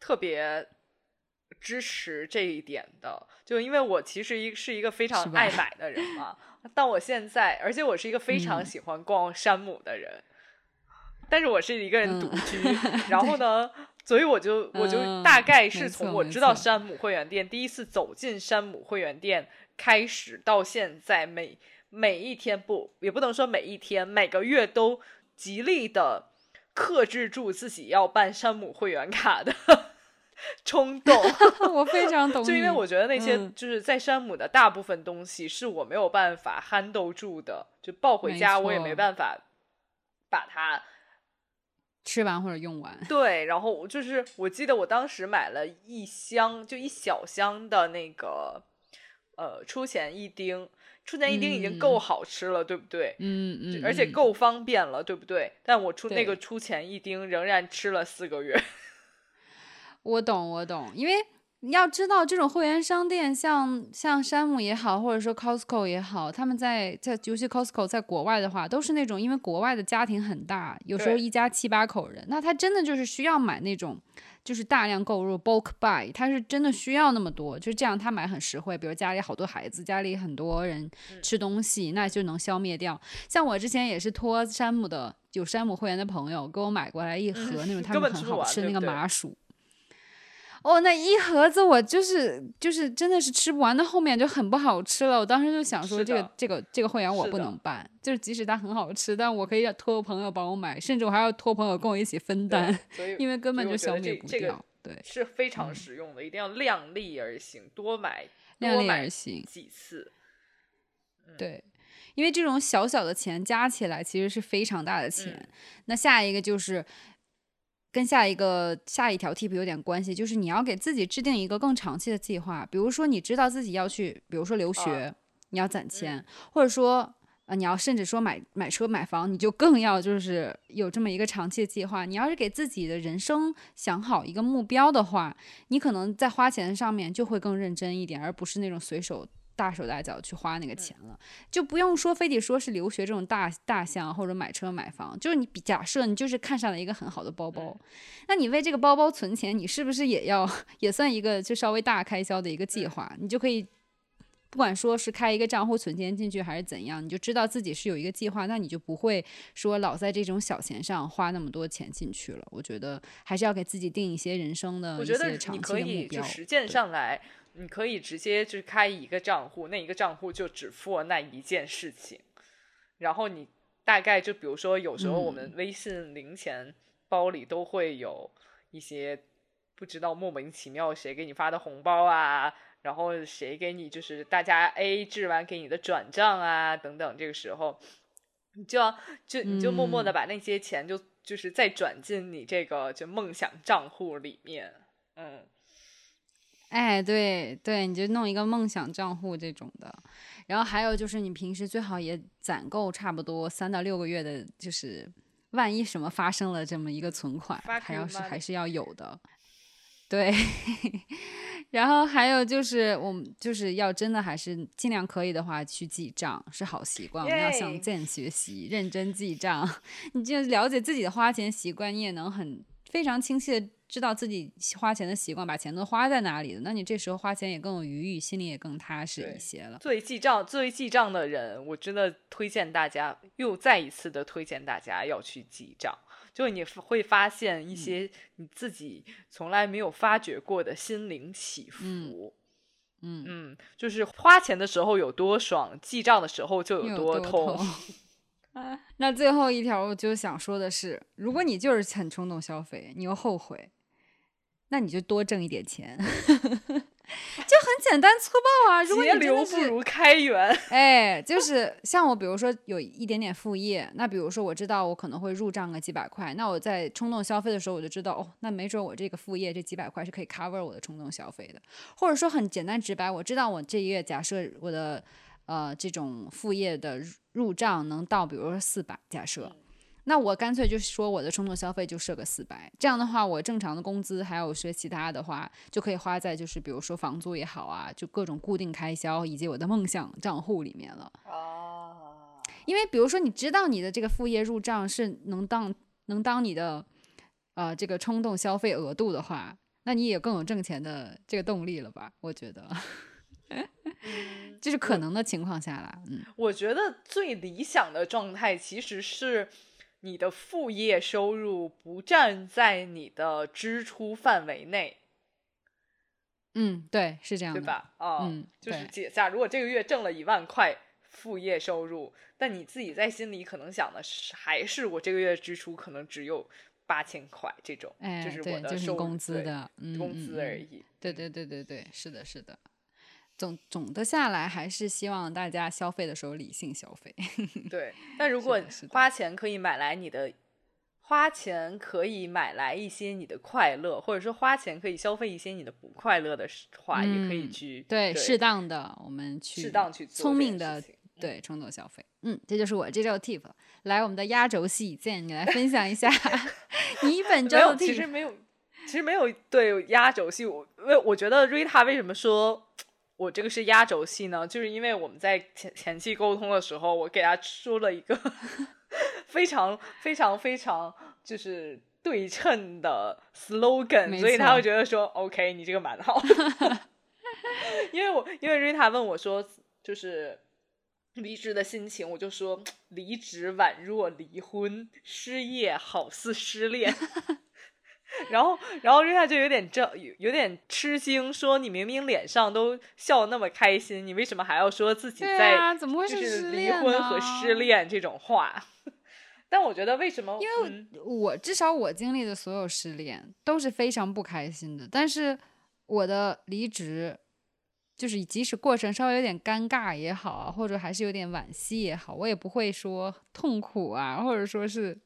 特别支持这一点的，就因为我其实一是一个非常爱买的人嘛。但我现在，而且我是一个非常喜欢逛山姆的人，但是我是一个人独居，然后呢。所以我就我就大概是从我知道山姆会员店第一次走进山姆会员店开始到现在，每每一天不也不能说每一天，每个月都极力的克制住自己要办山姆会员卡的 冲动。我非常懂，就因为我觉得那些就是在山姆的大部分东西是我没有办法 handle 住的，就抱回家我也没办法把它。吃完或者用完，对，然后就是我记得我当时买了一箱，就一小箱的那个呃出前一丁，出前一丁已经够好吃了，对不对？嗯嗯，而且够方便了，对不对？但我出那个出前一丁仍然吃了四个月。我懂，我懂，因为。你要知道，这种会员商店，像像山姆也好，或者说 Costco 也好，他们在在尤其 Costco 在国外的话，都是那种因为国外的家庭很大，有时候一家七八口人，那他真的就是需要买那种就是大量购入 bulk buy，他是真的需要那么多，就是这样他买很实惠。比如家里好多孩子，家里很多人吃东西，那就能消灭掉。像我之前也是托山姆的有山姆会员的朋友给我买过来一盒那种他们很好吃那个麻薯。哦，那一盒子我就是就是真的是吃不完，那后面就很不好吃了。我当时就想说，这个这个这个会员我不能办，就是即使它很好吃，但我可以托朋友帮我买，甚至我还要托朋友跟我一起分担，因为根本就消灭不掉。对，是非常实用的，一定要量力而行，多买量力而行几次。对，因为这种小小的钱加起来其实是非常大的钱。那下一个就是。跟下一个下一条 tip 有点关系，就是你要给自己制定一个更长期的计划。比如说，你知道自己要去，比如说留学，你要攒钱，或者说，呃，你要甚至说买买车买房，你就更要就是有这么一个长期的计划。你要是给自己的人生想好一个目标的话，你可能在花钱上面就会更认真一点，而不是那种随手。大手大脚去花那个钱了，就不用说非得说是留学这种大大项或者买车买房，就是你假设你就是看上了一个很好的包包，那你为这个包包存钱，你是不是也要也算一个就稍微大开销的一个计划？你就可以不管说是开一个账户存钱进去还是怎样，你就知道自己是有一个计划，那你就不会说老在这种小钱上花那么多钱进去了。我觉得还是要给自己定一些人生的一些长期的目标。实践上来。你可以直接就是开一个账户，那一个账户就只付那一件事情，然后你大概就比如说，有时候我们微信零钱包里都会有一些不知道莫名其妙谁给你发的红包啊，然后谁给你就是大家 A 制完给你的转账啊等等，这个时候你就要就你就默默的把那些钱就就是再转进你这个就梦想账户里面，嗯。哎，对对，你就弄一个梦想账户这种的，然后还有就是你平时最好也攒够差不多三到六个月的，就是万一什么发生了这么一个存款，还要是还是要有的。对，然后还有就是我们就是要真的还是尽量可以的话去记账是好习惯，我们要向 Zen 学习，认真记账。你就了解自己的花钱习惯，你也能很非常清晰的。知道自己花钱的习惯，把钱都花在哪里了，那你这时候花钱也更有余裕，心里也更踏实一些了。作为记账，作为记账的人，我真的推荐大家，又再一次的推荐大家要去记账，就你会发现一些你自己从来没有发觉过的心灵起伏。嗯嗯，就是花钱的时候有多爽，记账的时候就有多痛。那最后一条，我就想说的是，如果你就是很冲动消费，你又后悔。那你就多挣一点钱，就很简单粗暴啊！如果节流不如开源。哎，就是像我，比如说有一点点副业，那比如说我知道我可能会入账个几百块，那我在冲动消费的时候，我就知道哦，那没准我这个副业这几百块是可以 cover 我的冲动消费的。或者说很简单直白，我知道我这一月假设我的呃这种副业的入账能到，比如说四百，假设。那我干脆就说我的冲动消费就设个四百，这样的话，我正常的工资还有些其他的话，就可以花在就是比如说房租也好啊，就各种固定开销以及我的梦想账户里面了。哦，因为比如说你知道你的这个副业入账是能当能当你的呃这个冲动消费额度的话，那你也更有挣钱的这个动力了吧？我觉得，就是可能的情况下啦，嗯。我觉得最理想的状态其实是你的副业收入不占在你的支出范围内，嗯，对，是这样的，对？吧？啊、嗯就是对解假如我这个月挣了一万块副业收入，但你自己在心里可能想的是，还是我这个月支出可能只有八千块这种，哎，就是，我的就是工资的，嗯，工资而已。对对对对对，是的，是的。总总的下来，还是希望大家消费的时候理性消费。对，但如果花钱可以买来你的，花钱可以买来一些你的快乐，或者说花钱可以消费一些你的不快乐的时话，也可以嗯去对，适当的我们去适当去做聪明的对冲动消费。嗯，这就是我这周的 tip。来，我们的压轴戏，见你来分享一下 你本周，的其实。没有，其实没有对压轴戏。我为我觉得 Rita 为什么说我这个是压轴戏呢？就是因为我们在前前期沟通的时候，我给他说了一个 非常非常非常就是对称的 slogan，所以他会觉得说 OK，你这个蛮好的。因为我因为 Rita 问我说，就是。离职的心情，我就说 离职宛若离婚，失业好似失恋。然后，然后瑞塔就有点这有有点吃惊，说你明明脸上都笑那么开心，你为什么还要说自己在啊，怎么会就是是离婚和失恋这种话？但我觉得为什么？因为嗯我至少我经历的所有失恋都是非常不开心的，但是我的离职，就是即使过程稍微有点尴尬也好，或者还是有点惋惜也好，我也不会说痛苦啊，或者说是，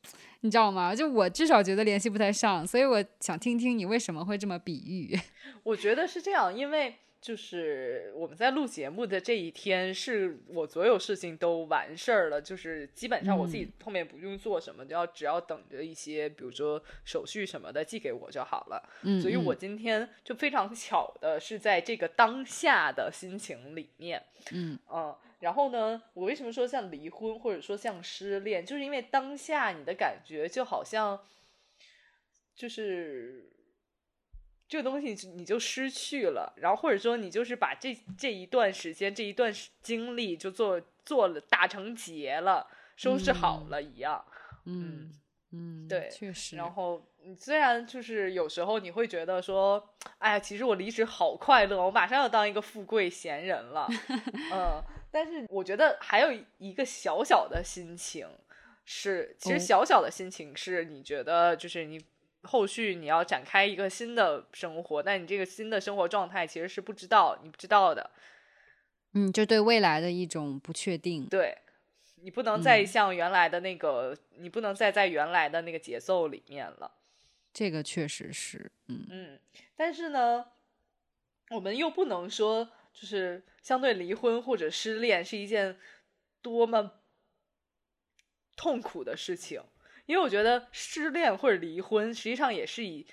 你知道吗？就我至少觉得联系不太上，所以我想听听你为什么会这么比喻。我觉得是这样，因为就是我们在录节目的这一天，是我所有事情都完事儿了，就是基本上我自己嗯。后面不用做什么，就要只要等着一些，比如说手续什么的寄给我就好了。嗯，所以我嗯。今天就非常巧的是在这个当下的心情里面，嗯。嗯，然后呢，我为什么说像离婚或者说像失恋，就是因为当下你的感觉就好像就是这个东西你就失去了，然后或者说你就是把这这一段时间这一段经历就做做了打成结了，收拾好嗯了一样。嗯嗯，对确。实，然后你虽然就是有时候你会觉得说，哎呀，其实我离职好快乐，我马上要当一个富贵闲人了，嗯，但是我觉得还有一个小小的心情是，其实哦。小小的心情是你觉得就是你后续你要展开一个新的生活，但你这个新的生活状态其实是不知道，你不知道的，嗯，就对未来的一种不确定。对。你不能再嗯像原来的那个，你不能再在原来的那个节奏里面了。这个确实是，嗯嗯，但是呢，我们又不能说，就是相对离婚或者失恋是一件多么痛苦的事情，因为我觉得失恋或者离婚实际上也是以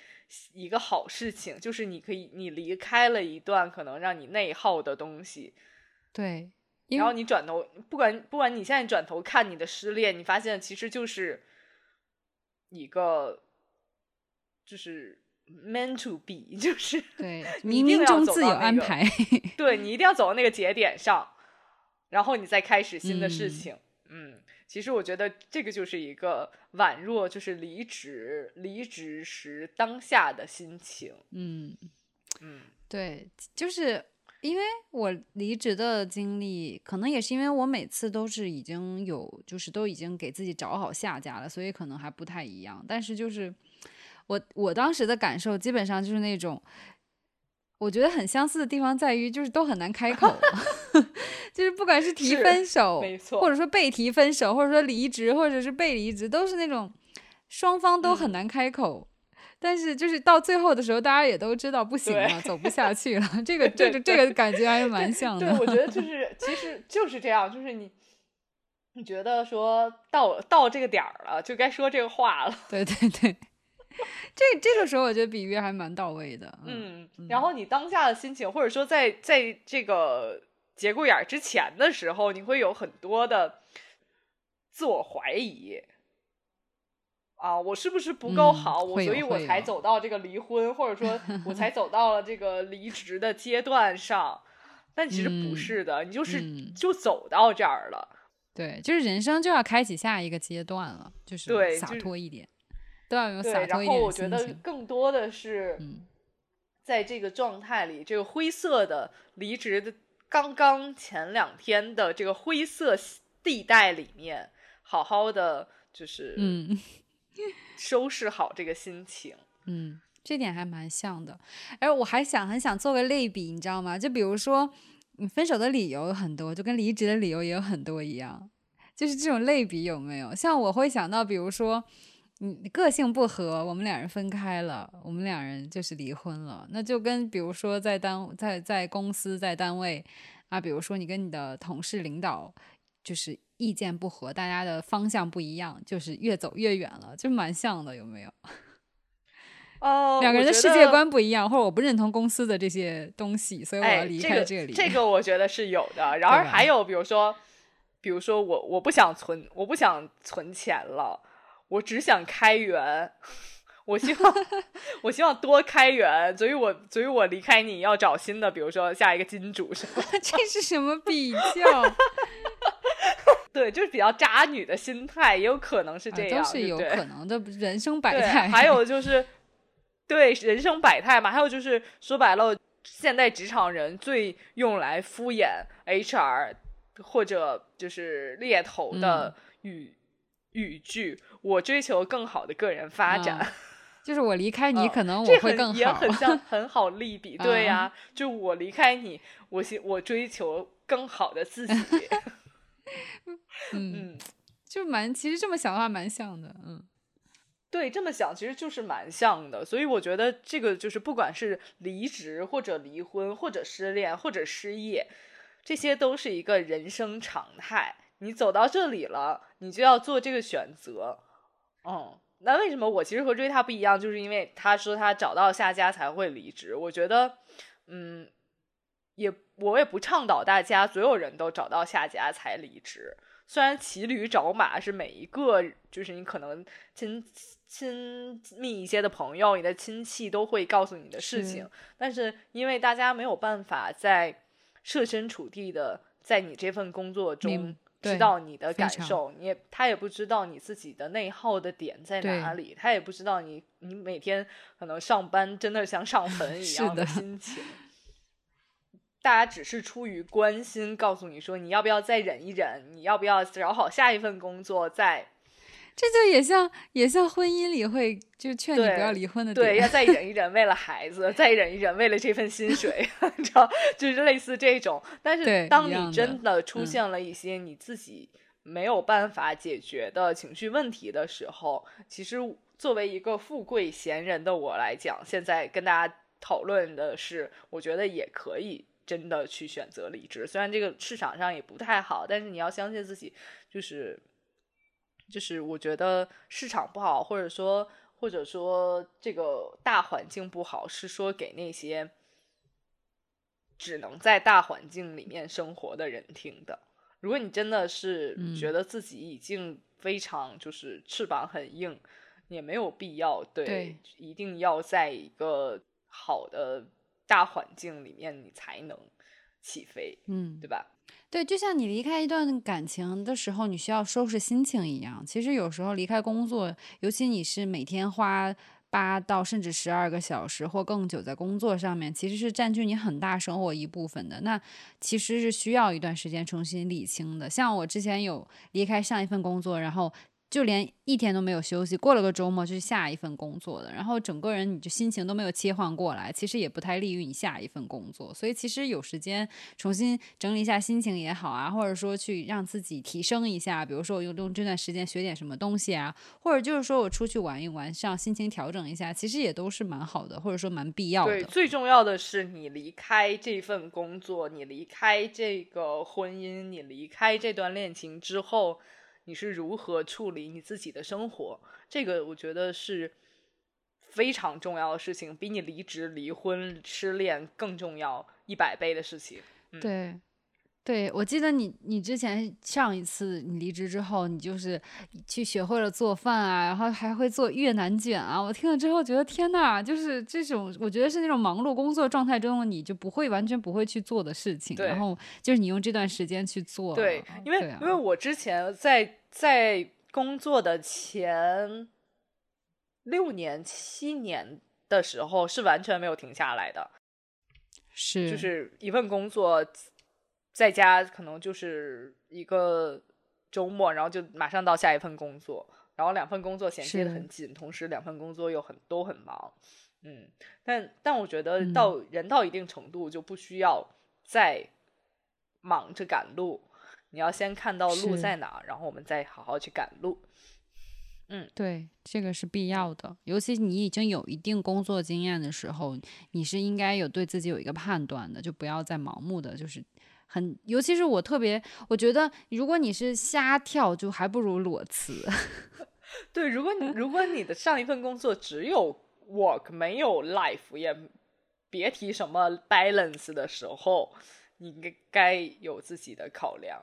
一个好事情，就是你可以你离开了一段可能让你内耗的东西，对，然后你转头，不管不管你现在转头看你的失恋，你发现其实就是一个就是 meant to be，就是对你一冥冥定要走中自有到那个安排。对你一定要走到那个节点上，然后你再开始新的事嗯情。嗯，其实我觉得这个就是一个宛若就是离职离职时当下的心情。嗯，嗯对，就是因为我离职的经历，可能也是因为我每次都是已经有，就是都已经给自己找好下家了，所以可能还不太一样。但是就是我我当时的感受，基本上就是那种。我觉得很相似的地方在于，就是都很难开口，就是不管是提分手，没错或者说被提分手，或者说离职，或者是被离职，都是那种双方都很嗯难开口。但是就是到最后的时候，大家也都知道不行了，走不下去了。这个 这个这个感觉还是蛮像对，的。我觉得 就是其实就是这样，就是你你觉得说到到这个点儿了，就该说这个话了。对对对，这这个时候我觉得比喻还蛮到位的。嗯，然后你当下的心情，或者说在在这个节骨眼儿之前的时候，你会有很多的自我怀疑。啊，我是不是不够好？我所以，我才走到这个离婚，或者说，我才走到了这个离职的阶段上。但其实不是的，你就是就走到这儿了。对，就是人生就要开启下一个阶段了，就是洒脱一点，都要有洒脱一点然后我觉得更多的是，在这个状态里，这个灰色的离职的刚刚前两天的这个灰色地带里面，好好的就是嗯。收拾好这个心情，嗯，这点还蛮像的。哎，我还想很想做个类比，你知道吗？就比如说，你分手的理由有很多，就跟离职的理由也有很多一样。就是这种类比有没有？像我会想到，比如说，你个性不合，我们两人分开了，我们两人就是离婚了。那就跟比如说在单在在公司在单位啊，比如说你跟你的同事领导就是。意见不合，大家的方向不一样，就是越走越远了，就蛮像的，有没有？哦，两个人的世界观不一样，或者我不认同公司的这些东西，所以我要离开这里。这个我觉得是有的。然后还有，比如说，比如说我我不想存，我不想存钱了，我只想开源。我希望 我希望多开源，所以我所以我离开你要找新的，比如说下一个金主什么？这是什么比较？对，就是比较渣女的心态，也有可能是这样，都是有可能的人生百态。还有就是，对人生百态嘛，还有就是说白了，现代职场人最用来敷衍 HR 或者就是猎头的语语句：“我追求更好的个人发展。”就是我离开你，可能我会更好。也很像 很好利比，对呀，就我离开你，我我追求更好的自己。嗯，就蛮，其实这么想的话，蛮像的。嗯，对，这么想其实就是蛮像的。所以我觉得这个就是，不管是离职或者离婚，或者失恋，或者失业，这些都是一个人生常态。你走到这里了，你就要做这个选择。嗯，那为什么我其实和追他不一样？就是因为他说他找到下家才会离职。我觉得，嗯。也我也不倡导大家所有人都找到下家才离职。虽然骑驴找马是每一个，就是你可能亲亲密一些的朋友、你的亲戚都会告诉你的事情，但是因为大家没有办法在设身处地的在你这份工作中知道你的感受，你也他也不知道你自己的内耗的点在哪里，他也不知道你你每天可能上班真的像上坟 一样的心情。大家只是出于关心，告诉你说你要不要再忍一忍，你要不要找好下一份工作再。这就也像也像婚姻里会就劝你不要离婚的，对，要再忍一 忍，为了孩子，再忍一忍，为了这份薪水，你知道，就是类似这种。但是当你真的出现了一些你自己没有办法解决的情绪问题的时候，其实作为一个富贵闲人的我来讲，现在跟大家讨论的是，我觉得也可以。真的去选择离职，虽然这个市场上也不太好，但是你要相信自己，就是就是我觉得市场不好，或者说或者说这个大环境不好，是说给那些只能在大环境里面生活的人听的。如果你真的是觉得自己已经非常就是翅膀很硬，也没有必要对一定要在一个好的。大环境里面，你才能起飞，嗯，对吧？对，就像你离开一段感情的时候，你需要收拾心情一样。其实有时候离开工作，尤其你是每天花八到甚至十二个小时或更久在工作上面，其实是占据你很大生活一部分的。那其实是需要一段时间重新理清的。像我之前有离开上一份工作，然后。就连一天都没有休息，过了个周末就是下一份工作的，然后整个人你就心情都没有切换过来，其实也不太利于你下一份工作。所以其实有时间重新整理一下心情也好啊，或者说去让自己提升一下，比如说我用用这段时间学点什么东西啊，或者就是说我出去玩一玩，让心情调整一下，其实也都是蛮好的，或者说蛮必要的。对，最重要的是你离开这份工作，你离开这个婚姻，你离开这段恋情之后。你是如何处理你自己的生活？这个我觉得是非常重要的事情，比你离职、离婚、失恋更重要一百倍的事情。对。对，我记得你，你之前上一次你离职之后，你就是去学会了做饭啊，然后还会做越南卷啊。我听了之后觉得天呐，就是这种，我觉得是那种忙碌工作状态中的你就不会完全不会去做的事情。然后就是你用这段时间去做。对，因为因为我之前在在工作的前六年七年的时候是完全没有停下来的，是就是。一份工作。在家可能就是一个周末，然后就马上到下一份工作，然后两份工作衔接的很紧，同时两份工作又很都很忙，嗯，但但我觉得到人到一定程度就不需要再忙着赶路，你要先看到路在哪，然后我们再好好去赶路。嗯，对，这个是必要的，尤其你已经有一定工作经验的时候，你是应该有对自己有一个判断的，就不要再盲目的就是。很，尤其是我特别，我觉得如果你是瞎跳，就还不如裸辞。对，如果你如果你的上一份工作只有 work 没有 life，也别提什么 balance 的时候，你应该该有自己的考量。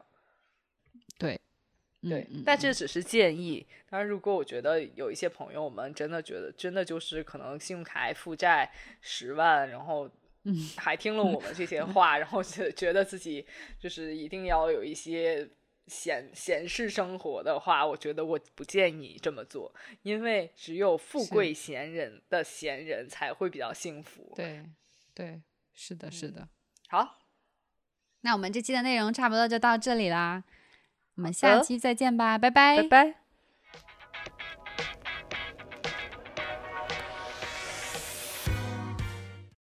对，对，但这只是建议。当然，如果我觉得有一些朋友们真的觉得真的就是可能信用卡负债十万，然后。还听了我们这些话，然后觉觉得自己就是一定要有一些闲闲适生活的话，我觉得我不建议这么做，因为只有富贵闲人的闲人才会比较幸福。对，对，是的，是的。好，那我们这期的内容差不多就到这里啦，我们下期再见吧，拜拜，拜拜。